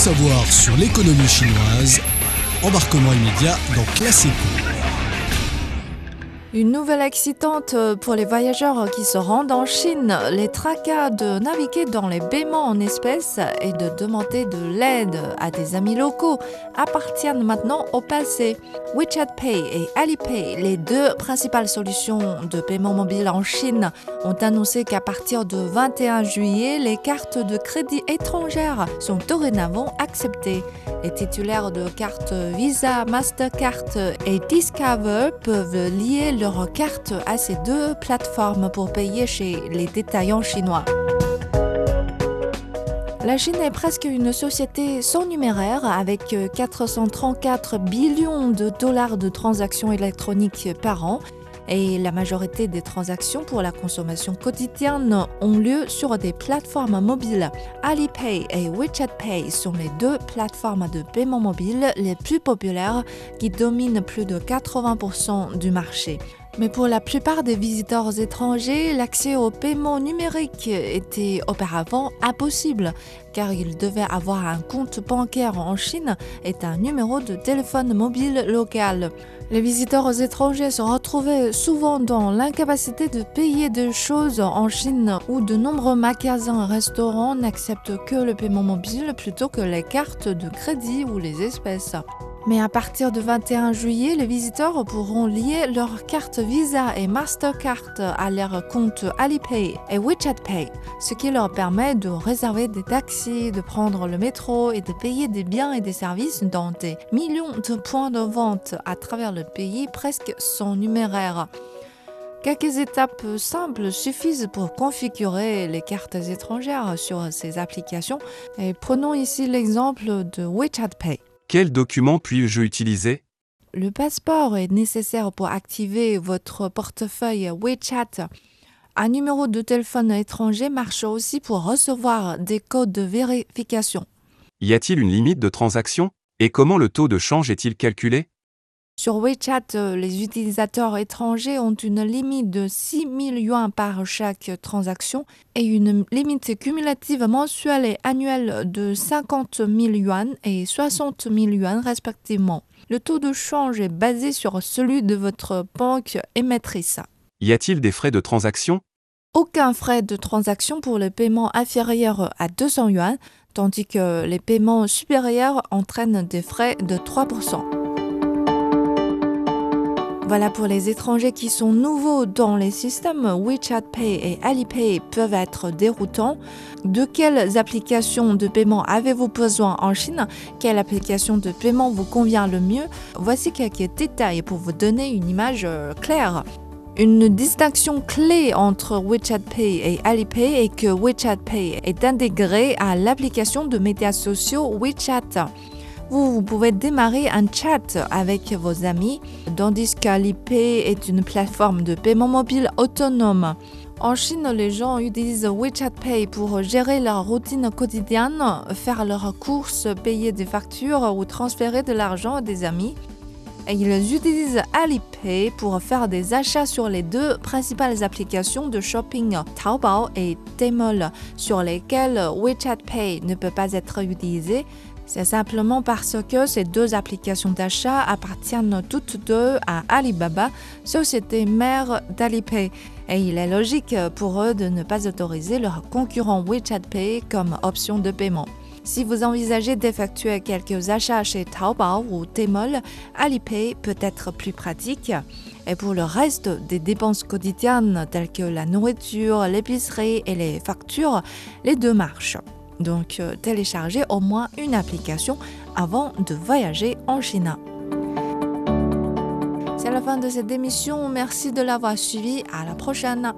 savoir sur l'économie chinoise, embarquement immédiat dans Classico. Une nouvelle excitante pour les voyageurs qui se rendent en Chine. Les tracas de naviguer dans les paiements en espèces et de demander de l'aide à des amis locaux appartiennent maintenant au passé. WeChat Pay et Alipay, les deux principales solutions de paiement mobile en Chine, ont annoncé qu'à partir de 21 juillet, les cartes de crédit étrangères sont dorénavant acceptées. Les titulaires de cartes Visa, Mastercard et Discover peuvent lier leur carte à ces deux plateformes pour payer chez les détaillants chinois. La Chine est presque une société sans numéraire avec 434 billions de dollars de transactions électroniques par an et la majorité des transactions pour la consommation quotidienne ont lieu sur des plateformes mobiles. Alipay et WeChat Pay sont les deux plateformes de paiement mobile les plus populaires qui dominent plus de 80% du marché. Mais pour la plupart des visiteurs étrangers, l'accès au paiement numérique était auparavant impossible, car ils devaient avoir un compte bancaire en Chine et un numéro de téléphone mobile local. Les visiteurs étrangers se retrouvaient souvent dans l'incapacité de payer des choses en Chine où de nombreux magasins et restaurants n'acceptent que le paiement mobile plutôt que les cartes de crédit ou les espèces. Mais à partir du 21 juillet, les visiteurs pourront lier leurs cartes Visa et Mastercard à leur compte Alipay et WeChat Pay, ce qui leur permet de réserver des taxis, de prendre le métro et de payer des biens et des services dans des millions de points de vente à travers le pays presque sans numéraire. Quelques étapes simples suffisent pour configurer les cartes étrangères sur ces applications. Et prenons ici l'exemple de WeChat Pay. Quel document puis-je utiliser? Le passeport est nécessaire pour activer votre portefeuille WeChat. Un numéro de téléphone étranger marche aussi pour recevoir des codes de vérification. Y a-t-il une limite de transaction? Et comment le taux de change est-il calculé? Sur WeChat, les utilisateurs étrangers ont une limite de 6 000 yuan par chaque transaction et une limite cumulative mensuelle et annuelle de 50 000 yuan et 60 000 yuan respectivement. Le taux de change est basé sur celui de votre banque émettrice. Y a-t-il des frais de transaction? Aucun frais de transaction pour les paiements inférieurs à 200 yuan, tandis que les paiements supérieurs entraînent des frais de 3%. Voilà pour les étrangers qui sont nouveaux dans les systèmes, WeChat Pay et Alipay peuvent être déroutants. De quelles applications de paiement avez-vous besoin en Chine? Quelle application de paiement vous convient le mieux? Voici quelques détails pour vous donner une image euh, claire. Une distinction clé entre WeChat Pay et Alipay est que WeChat Pay est intégré à l'application de médias sociaux WeChat. Vous, pouvez démarrer un chat avec vos amis, tandis qu'Alipay est une plateforme de paiement mobile autonome. En Chine, les gens utilisent WeChat Pay pour gérer leur routine quotidienne, faire leurs courses, payer des factures ou transférer de l'argent à des amis. Ils utilisent Alipay pour faire des achats sur les deux principales applications de shopping, Taobao et Tmall, sur lesquelles WeChat Pay ne peut pas être utilisé. C'est simplement parce que ces deux applications d'achat appartiennent toutes deux à Alibaba, société mère d'Alipay, et il est logique pour eux de ne pas autoriser leur concurrent WeChat Pay comme option de paiement. Si vous envisagez d'effectuer quelques achats chez Taobao ou Tmall, Alipay peut être plus pratique. Et pour le reste des dépenses quotidiennes telles que la nourriture, l'épicerie et les factures, les deux marchent. Donc euh, téléchargez au moins une application avant de voyager en Chine. C'est la fin de cette émission. Merci de l'avoir suivi. À la prochaine.